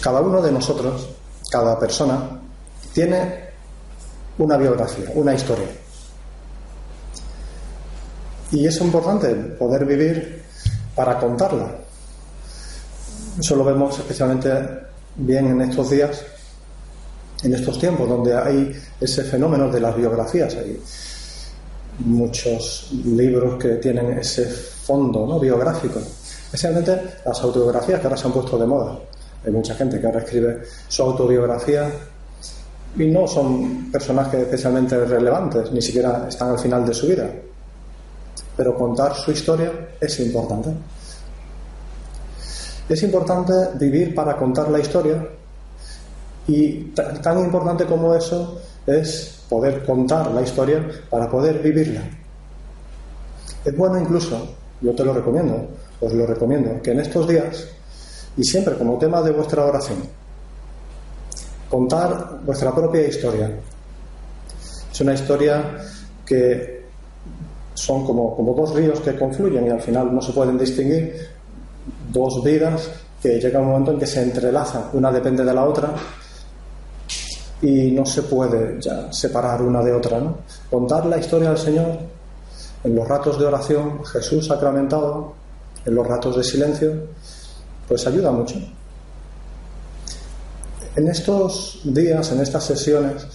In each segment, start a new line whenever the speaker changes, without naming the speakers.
Cada uno de nosotros, cada persona, tiene una biografía, una historia. Y es importante poder vivir para contarla. Eso lo vemos especialmente bien en estos días, en estos tiempos, donde hay ese fenómeno de las biografías. Hay muchos libros que tienen ese fondo ¿no? biográfico, especialmente las autobiografías que ahora se han puesto de moda. Hay mucha gente que ahora escribe su autobiografía y no son personajes especialmente relevantes, ni siquiera están al final de su vida. Pero contar su historia es importante. Es importante vivir para contar la historia y tan importante como eso es poder contar la historia para poder vivirla. Es bueno incluso, yo te lo recomiendo, os lo recomiendo, que en estos días y siempre como tema de vuestra oración, contar vuestra propia historia. Es una historia que son como, como dos ríos que confluyen y al final no se pueden distinguir, dos vidas que llega un momento en que se entrelazan, una depende de la otra y no se puede ya separar una de otra. ¿no? Contar la historia del Señor en los ratos de oración, Jesús sacramentado, en los ratos de silencio, pues ayuda mucho. En estos días, en estas sesiones,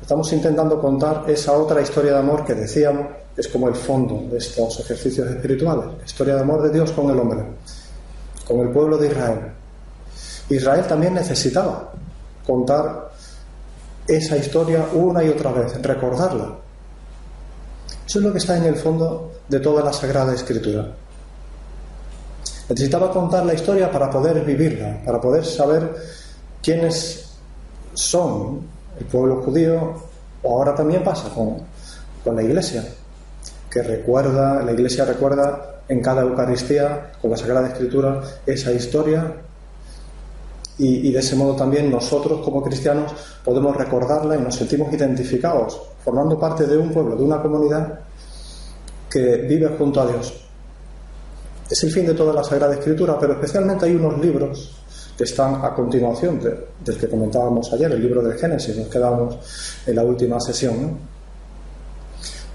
estamos intentando contar esa otra historia de amor que decíamos es como el fondo de estos ejercicios espirituales, la historia de amor de Dios con el hombre, con el pueblo de Israel. Israel también necesitaba contar esa historia una y otra vez, recordarla. Eso es lo que está en el fondo de toda la Sagrada Escritura. Necesitaba contar la historia para poder vivirla, para poder saber quiénes son el pueblo judío, o ahora también pasa con, con la Iglesia, que recuerda, la Iglesia recuerda en cada Eucaristía, con la Sagrada Escritura, esa historia, y, y de ese modo también nosotros como cristianos podemos recordarla y nos sentimos identificados, formando parte de un pueblo, de una comunidad que vive junto a Dios. Es el fin de toda la Sagrada Escritura, pero especialmente hay unos libros que están a continuación de, del que comentábamos ayer, el libro del Génesis, nos quedamos en la última sesión,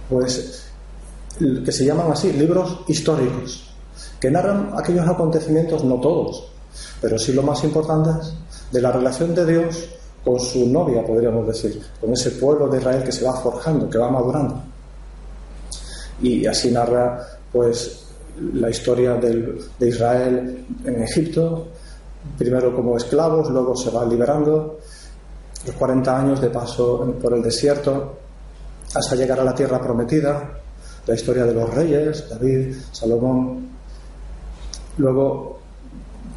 pues que se llaman así, libros históricos, que narran aquellos acontecimientos, no todos, pero sí lo más importante, de la relación de Dios con su novia, podríamos decir, con ese pueblo de Israel que se va forjando, que va madurando. Y así narra, pues, la historia del, de Israel en Egipto, primero como esclavos, luego se va liberando, los 40 años de paso por el desierto, hasta llegar a la tierra prometida, la historia de los reyes, David, Salomón, luego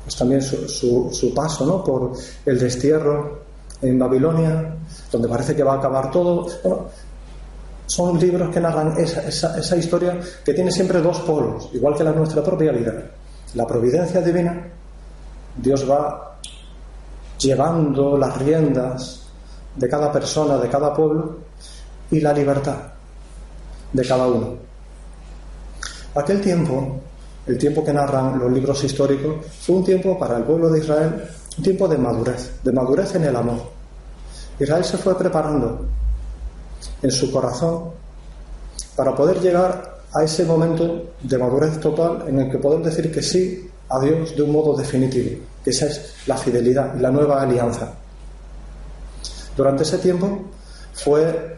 pues también su, su, paso ¿no? por el destierro en Babilonia, donde parece que va a acabar todo. Son libros que narran esa, esa, esa, historia que tiene siempre dos polos, igual que la nuestra propia vida. La providencia divina, Dios va llevando las riendas de cada persona, de cada pueblo, y la libertad de cada uno. Aquel tiempo, el tiempo que narran los libros históricos, fue un tiempo para el pueblo de Israel, un tiempo de madurez, de madurez en el amor. Israel se fue preparando en su corazón para poder llegar a ese momento de madurez total en el que poder decir que sí a Dios de un modo definitivo, que esa es la fidelidad la nueva alianza. Durante ese tiempo fue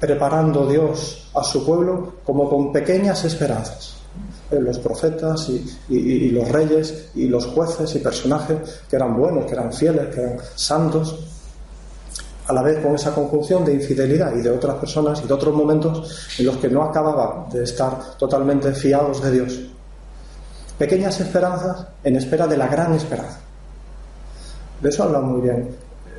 preparando Dios a su pueblo como con pequeñas esperanzas, eh, los profetas y- y los reyes y los jueces y personajes que eran buenos, que eran fieles, que eran santos, a la vez con esa conjunción de infidelidad y de otras personas y de otros momentos en los que no acababan de estar totalmente fiados de Dios. Pequeñas esperanzas en espera de la gran esperanza. De eso habla muy bien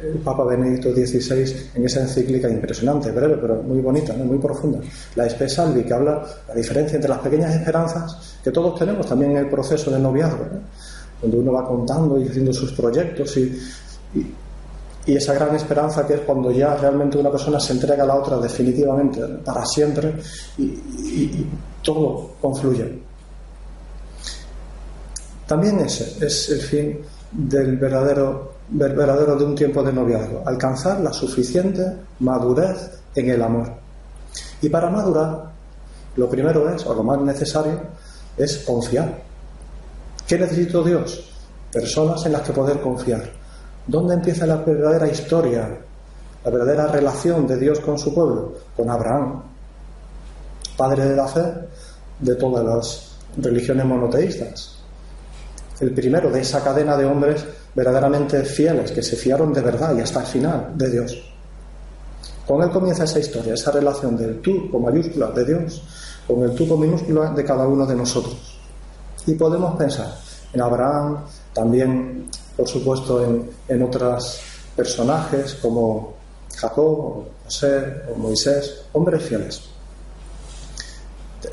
el Papa Benedicto XVI en esa encíclica impresionante, breve, pero muy bonita, muy profunda. La Espe Salvi, que habla la diferencia entre las pequeñas esperanzas que todos tenemos también en el proceso de noviazgo, ¿no? donde uno va contando y haciendo sus proyectos y- y esa gran esperanza que es cuando ya realmente una persona se entrega a la otra definitivamente, para siempre, y, todo confluye. También ese es el fin del verdadero, del verdadero de un tiempo de noviazgo, alcanzar la suficiente madurez en el amor. Y para madurar, lo primero es, o lo más necesario, es confiar. ¿Qué necesito Dios? Personas en las que poder confiar. ¿Dónde empieza la verdadera historia, la verdadera relación de Dios con su pueblo? Con Abraham, padre de la fe de todas las religiones monoteístas. El primero de esa cadena de hombres verdaderamente fieles, que se fiaron de verdad y hasta el final de Dios. Con él comienza esa historia, esa relación del tú con mayúscula de Dios, con el tú con minúscula de cada uno de nosotros. Y podemos pensar en Abraham, también, por supuesto, en, en otros personajes como Jacob, o José o Moisés, hombres fieles.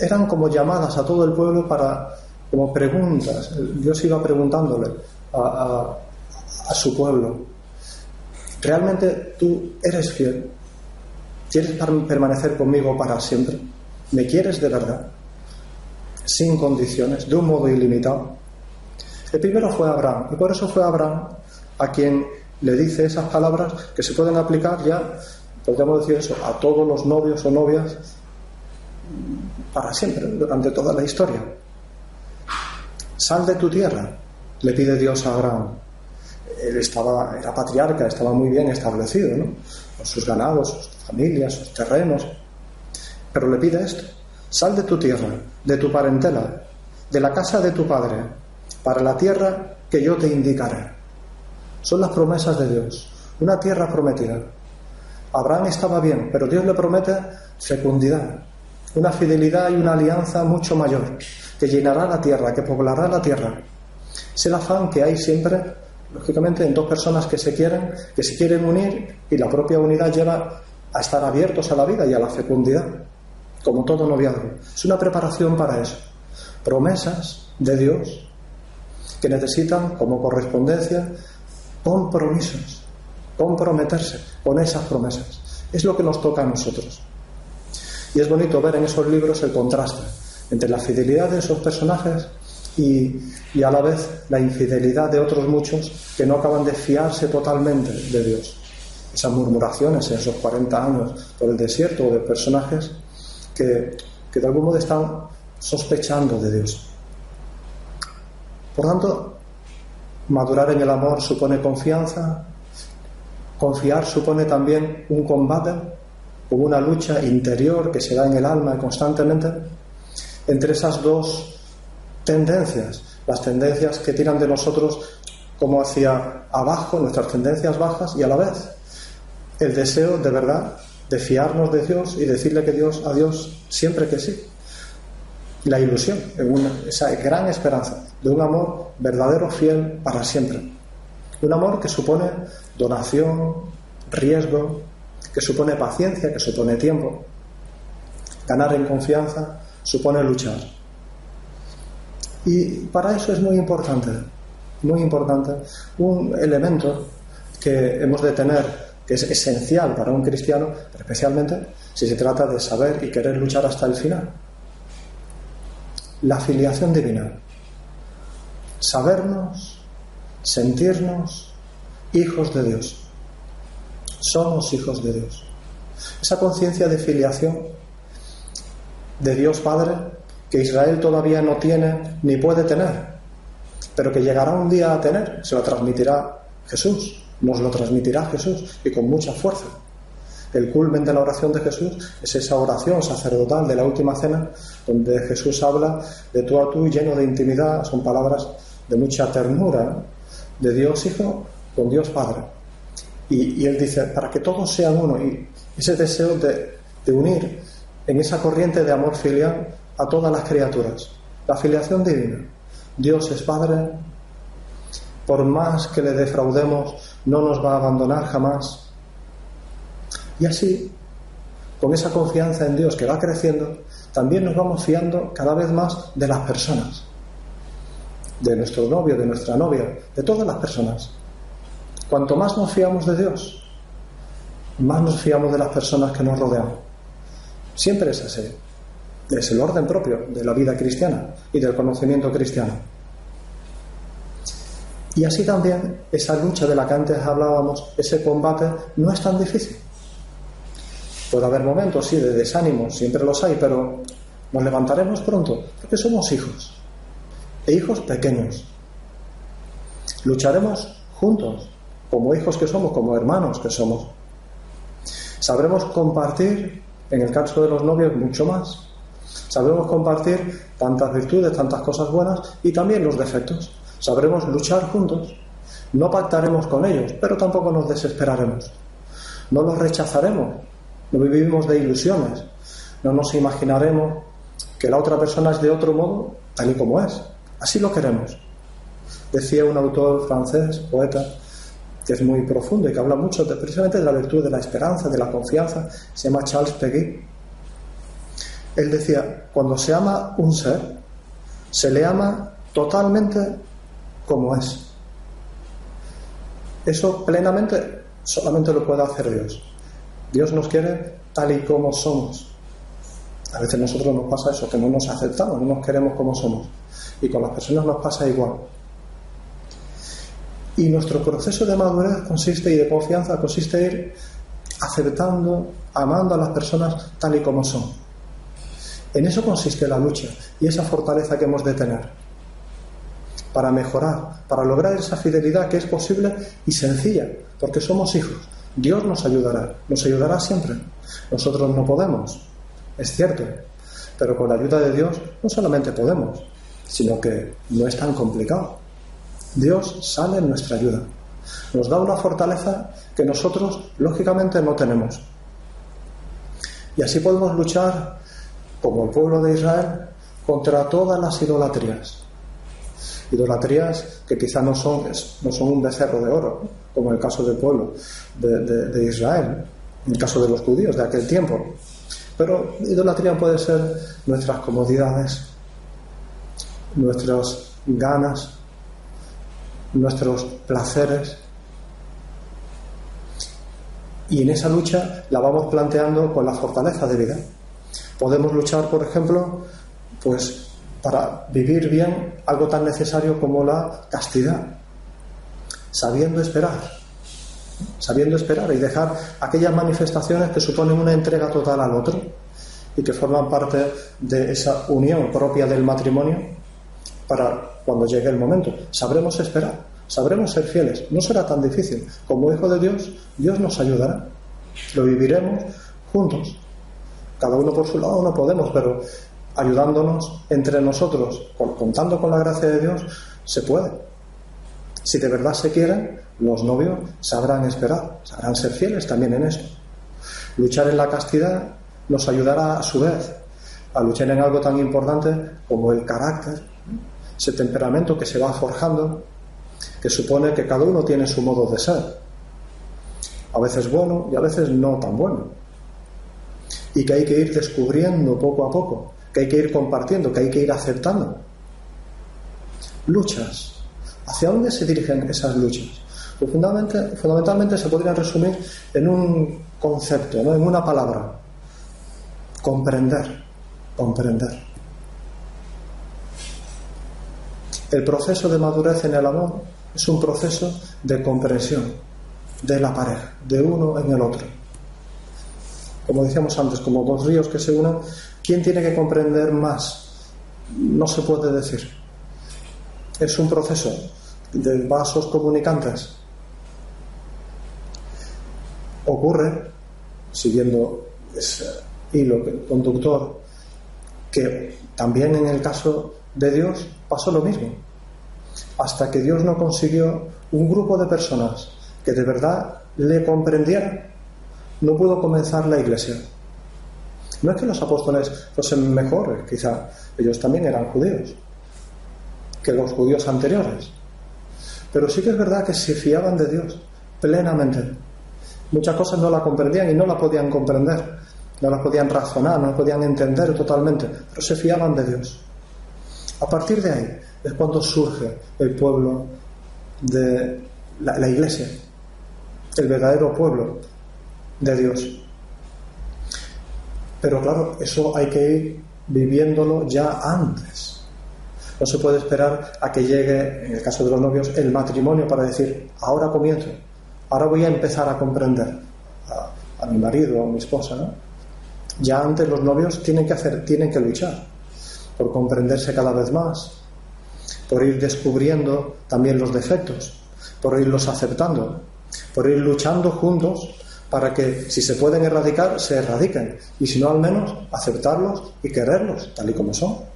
Eran como llamadas a todo el pueblo para, como preguntas. Dios iba preguntándole a, a- su pueblo, ¿realmente tú eres fiel? ¿Quieres permanecer conmigo para siempre? ¿Me quieres de verdad? Sin condiciones, de un modo ilimitado. El primero fue Abraham, y por eso fue Abraham a quien le dice esas palabras que se pueden aplicar ya, podríamos decir eso, a todos los novios o novias para siempre, durante toda la historia. Sal de tu tierra, le pide Dios a Abraham. Él estaba, era patriarca, estaba muy bien establecido, ¿no? Con sus ganados, sus familias, sus terrenos. Pero le pide esto: sal de tu tierra, de tu parentela, de la casa de tu padre, para la tierra que yo te indicaré. Son las promesas de Dios, una tierra prometida. Abraham estaba bien, pero Dios le promete fecundidad, una fidelidad y una alianza mucho mayor, que llenará la tierra, que poblará la tierra. Es el afán que hay siempre, lógicamente, en dos personas que se quieren, que se quieren unir y la propia unidad lleva a estar abiertos a la vida y a la fecundidad, como todo noviazgo. Es una preparación para eso. Promesas de Dios que necesitan como correspondencia compromisos, comprometerse con esas promesas. Es lo que nos toca a nosotros. Y es bonito ver en esos libros el contraste entre la fidelidad de esos personajes y, y a la vez la infidelidad de otros muchos que no acaban de fiarse totalmente de Dios. Esas murmuraciones en esos 40 años por el desierto de personajes que, que de algún modo están sospechando de Dios. Por tanto, madurar en el amor supone confianza, confiar supone también un combate, una lucha interior que se da en el alma constantemente entre esas dos tendencias, las tendencias que tiran de nosotros como hacia abajo, nuestras tendencias bajas, y a la vez el deseo de verdad de fiarnos de Dios y decirle que Dios a Dios siempre que sí. La ilusión, esa gran esperanza de un amor verdadero, fiel para siempre. Un amor que supone donación, riesgo, que supone paciencia, que supone tiempo. Ganar en confianza supone luchar. Y para eso es muy importante, muy importante, un elemento que hemos de tener, que es esencial para un cristiano, especialmente si se trata de saber y querer luchar hasta el final. La filiación divina. Sabernos, sentirnos hijos de Dios. Somos hijos de Dios. Esa conciencia de filiación de Dios Padre que Israel todavía no tiene ni puede tener, pero que llegará un día a tener, se lo transmitirá Jesús, nos lo transmitirá Jesús y con mucha fuerza. El culmen de la oración de Jesús es esa oración sacerdotal de la última cena, donde Jesús habla de tú a tú lleno de intimidad, son palabras de mucha ternura, de Dios Hijo con Dios Padre. Y, Él dice, para que todos sean uno, y ese deseo de, unir en esa corriente de amor filial a todas las criaturas, la filiación divina. Dios es Padre, por más que le defraudemos, no nos va a abandonar jamás. Y así, con esa confianza en Dios que va creciendo, también nos vamos fiando cada vez más de las personas, de nuestro novio, de nuestra novia, de todas las personas. Cuanto más nos fiamos de Dios, más nos fiamos de las personas que nos rodean. Siempre es así. Es el orden propio de la vida cristiana y del conocimiento cristiano. Y así también esa lucha de la que antes hablábamos, ese combate, no es tan difícil. Puede haber momentos, sí, de desánimo, siempre los hay, pero nos levantaremos pronto, porque somos hijos, e hijos pequeños. Lucharemos juntos, como hijos que somos, como hermanos que somos. Sabremos compartir, en el caso de los novios, mucho más. Sabremos compartir tantas virtudes, tantas cosas buenas y también los defectos. Sabremos luchar juntos. No pactaremos con ellos, pero tampoco nos desesperaremos. No los rechazaremos. No vivimos de ilusiones. No nos imaginaremos que la otra persona es de otro modo, tal y como es. Así lo queremos. Decía un autor francés, poeta, que es muy profundo y que habla mucho de, precisamente de la virtud de la esperanza, de la confianza, se llama Charles Peguy. Él decía, cuando se ama un ser, se le ama totalmente como es. Eso plenamente solamente lo puede hacer Dios. Dios nos quiere tal y como somos. A veces nosotros nos pasa eso, que no nos aceptamos, no nos queremos como somos. Y con las personas nos pasa igual. Y nuestro proceso de madurez consiste y de confianza consiste en ir aceptando, amando a las personas tal y como son. En eso consiste la lucha y esa fortaleza que hemos de tener para mejorar, para lograr esa fidelidad que es posible y sencilla, porque somos hijos. Dios nos ayudará, nos ayudará siempre. Nosotros no podemos, es cierto, pero con la ayuda de Dios no solamente podemos, sino que no es tan complicado. Dios sale en nuestra ayuda, nos da una fortaleza que nosotros lógicamente no tenemos. Y así podemos luchar, como el pueblo de Israel, contra todas las idolatrías idolatrías que quizá no son, no son un becerro de oro, como en el caso del pueblo de, Israel, en el caso de los judíos de aquel tiempo. Pero idolatría puede ser nuestras comodidades, nuestras ganas, nuestros placeres. Y en esa lucha la vamos planteando con la fortaleza de vida. Podemos luchar, por ejemplo, pues para vivir bien algo tan necesario como la castidad, sabiendo esperar, sabiendo esperar y dejar aquellas manifestaciones que suponen una entrega total al otro y que forman parte de esa unión propia del matrimonio para cuando llegue el momento. Sabremos esperar, sabremos ser fieles, no será tan difícil. Como hijo de Dios, Dios nos ayudará, lo viviremos juntos. Cada uno por su lado no podemos, pero ayudándonos entre nosotros, contando con la gracia de Dios, se puede. Si de verdad se quieren, los novios sabrán esperar, sabrán ser fieles también en esto. Luchar en la castidad nos ayudará a su vez a luchar en algo tan importante como el carácter, ese temperamento que se va forjando, que supone que cada uno tiene su modo de ser, a veces bueno y a veces no tan bueno, y que hay que ir descubriendo poco a poco que hay que ir compartiendo, que hay que ir aceptando. Luchas. ¿Hacia dónde se dirigen esas luchas? Pues fundamentalmente, fundamentalmente se podrían resumir en un concepto, ¿no? en una palabra. Comprender. Comprender. El proceso de madurez en el amor es un proceso de comprensión de la pareja, de uno en el otro. Como decíamos antes, como dos ríos que se unen, ¿Quién tiene que comprender más? No se puede decir. Es un proceso de vasos comunicantes. Ocurre siguiendo ese hilo conductor, que también en el caso de Dios pasó lo mismo. Hasta que Dios no consiguió un grupo de personas que de verdad le comprendieran, no pudo comenzar la iglesia. No es que los apóstoles fuesen mejores, quizá ellos también eran judíos, que los judíos anteriores. Pero sí que es verdad que se fiaban de Dios plenamente. Muchas cosas no la comprendían y no la podían comprender, no las podían razonar, no las podían entender totalmente, pero se fiaban de Dios. A partir de ahí es cuando surge el pueblo de la, iglesia, el verdadero pueblo de Dios. Pero claro, eso hay que ir viviéndolo ya antes. No se puede esperar a que llegue, en el caso de los novios, el matrimonio para decir, ahora comienzo, ahora voy a empezar a comprender a, mi marido o a mi esposa. Ya antes los novios tienen que hacer, tienen que luchar por comprenderse cada vez más, por ir descubriendo también los defectos, por irlos aceptando, por ir luchando juntos para que si se pueden erradicar, se erradiquen, y si no al menos aceptarlos y quererlos tal y como son.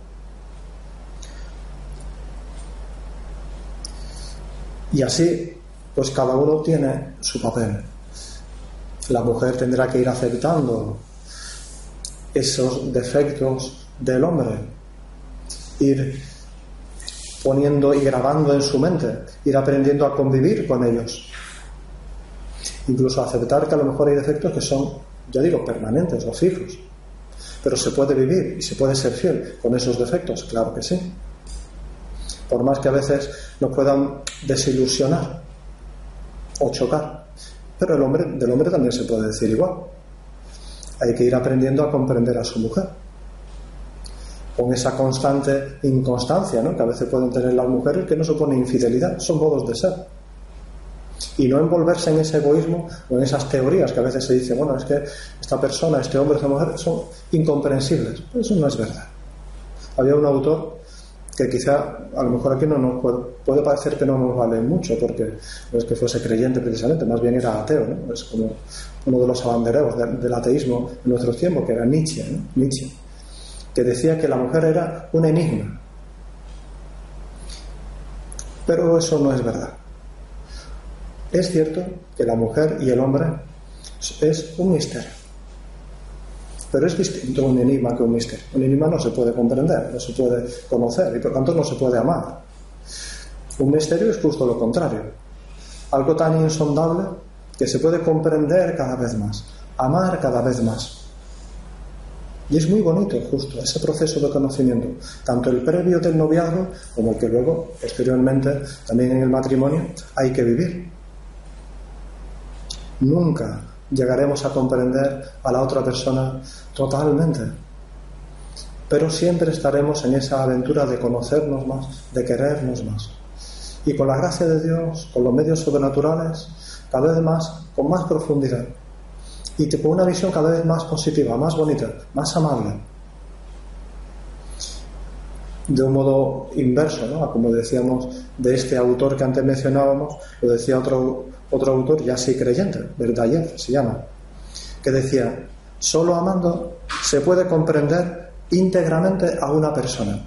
Y así, pues cada uno tiene su papel. La mujer tendrá que ir aceptando esos defectos del hombre, ir poniendo y grabando en su mente, ir aprendiendo a convivir con ellos. Incluso aceptar que a lo mejor hay defectos que son, ya digo, permanentes o fijos. Pero se puede vivir y se puede ser fiel con esos defectos, claro que sí. Por más que a veces nos puedan desilusionar o chocar. Pero el hombre, del hombre también se puede decir igual. Hay que ir aprendiendo a comprender a su mujer con esa constante inconstancia que a veces pueden tener las mujeres que no supone infidelidad, son modos de ser. Y no envolverse en ese egoísmo o en esas teorías que a veces se dice, bueno, es que esta persona, este hombre, esta mujer son incomprensibles. eso no es verdad. Había un autor que quizá a lo mejor aquí no nos puede, parecer que no nos vale mucho porque no es que fuese creyente precisamente, más bien era ateo, es como uno de los abandereros del, ateísmo en nuestros tiempos, que era Nietzsche. Nietzsche que decía que la mujer era un enigma. Pero eso no es verdad. Es cierto que la mujer y el hombre es un misterio. Pero es distinto un enigma que un misterio. Un enigma no se puede comprender, no se puede conocer y por tanto no se puede amar. Un misterio es justo lo contrario. Algo tan insondable que se puede comprender cada vez más, amar cada vez más. Y es muy bonito justo ese proceso de conocimiento, tanto el previo del noviazgo como el que luego, posteriormente, también en el matrimonio, hay que vivir. Nunca llegaremos a comprender a la otra persona totalmente, pero siempre estaremos en esa aventura de conocernos más, de querernos más. Y con la gracia de Dios, con los medios sobrenaturales, cada vez más, con más profundidad y con una visión cada vez más positiva, más bonita, más amable. De un modo inverso, ¿no? Como decíamos de este autor que antes mencionábamos, lo decía otro, otro autor ya sí creyente, Verdayer se llama, que decía, solo amando se puede comprender íntegramente a una persona.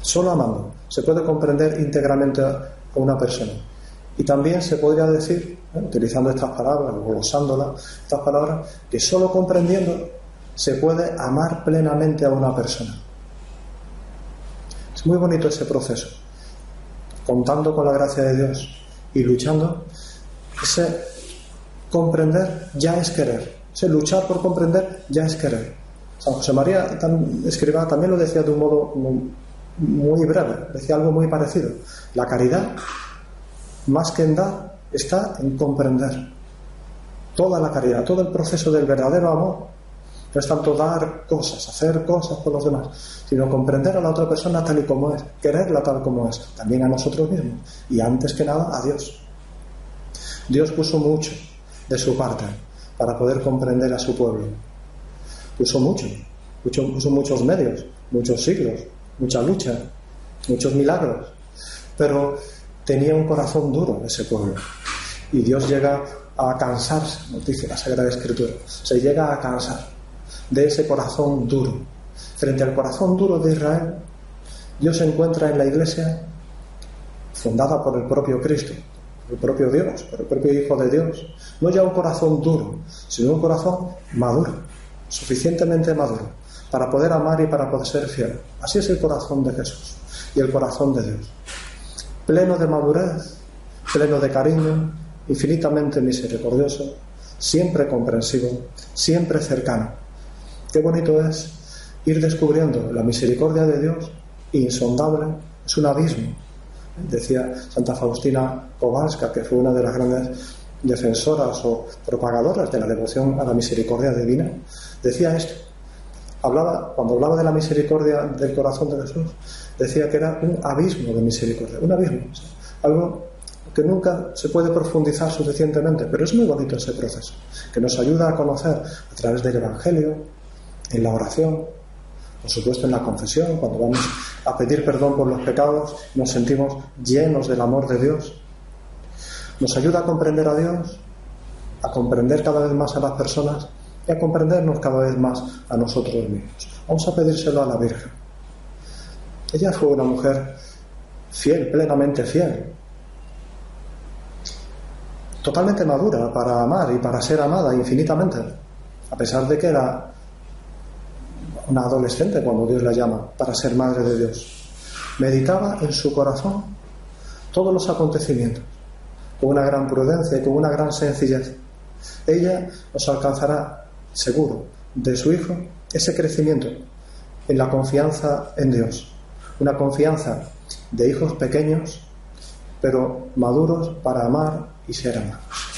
Solo amando se puede comprender íntegramente a una persona. Y también se podría decir, ¿eh? utilizando estas palabras, glosándolas, estas palabras, que solo comprendiendo se puede amar plenamente a una persona. Es muy bonito ese proceso. Contando con la gracia de Dios y luchando, ese comprender ya es querer. Ese luchar por comprender ya es querer. San José María escriba también lo decía de un modo muy breve, decía algo muy parecido. La caridad más que en dar, está en comprender. Toda la caridad, todo el proceso del verdadero amor, no es tanto dar cosas, hacer cosas por los demás, sino comprender a la otra persona tal y como es, quererla tal como es, también a nosotros mismos y antes que nada a Dios. Dios puso mucho de su parte para poder comprender a su pueblo. Puso mucho, puso, puso muchos medios, muchos siglos, mucha lucha, muchos milagros. Pero tenía un corazón duro ese pueblo. Y Dios llega a cansarse, nos dice la Sagrada Escritura, se llega a cansar de ese corazón duro. Frente al corazón duro de Israel, Dios se encuentra en la iglesia fundada por el propio Cristo, el propio Dios, por el propio Hijo de Dios. No ya un corazón duro, sino un corazón maduro, suficientemente maduro, para poder amar y para poder ser fiel. Así es el corazón de Jesús y el corazón de Dios. Pleno de madurez, pleno de cariño, infinitamente misericordioso, siempre comprensivo, siempre cercano. Qué bonito es ir descubriendo la misericordia de Dios, insondable, es un abismo. Decía Santa Faustina Kowalska, que fue una de las grandes defensoras o propagadoras de la devoción a la misericordia divina, decía esto. Hablaba, cuando hablaba de la misericordia del corazón de Jesús, decía que era un abismo de misericordia, un abismo, algo que nunca se puede profundizar suficientemente, pero es muy bonito ese proceso, que nos ayuda a conocer a través del Evangelio, en la oración, por supuesto en la confesión, cuando vamos a pedir perdón por los pecados, nos sentimos llenos del amor de Dios. Nos ayuda a comprender a Dios, a comprender cada vez más a las personas y a comprendernos cada vez más a nosotros mismos. Vamos a pedírselo a la Virgen. Ella fue una mujer fiel, plenamente fiel, totalmente madura para amar y para ser amada infinitamente, a pesar de que era una adolescente cuando Dios la llama para ser madre de Dios. Meditaba en su corazón todos los acontecimientos, con una gran prudencia y con una gran sencillez. Ella nos alcanzará, seguro, de su Hijo ese crecimiento en la confianza en Dios, una confianza de hijos pequeños, pero maduros para amar y ser amados.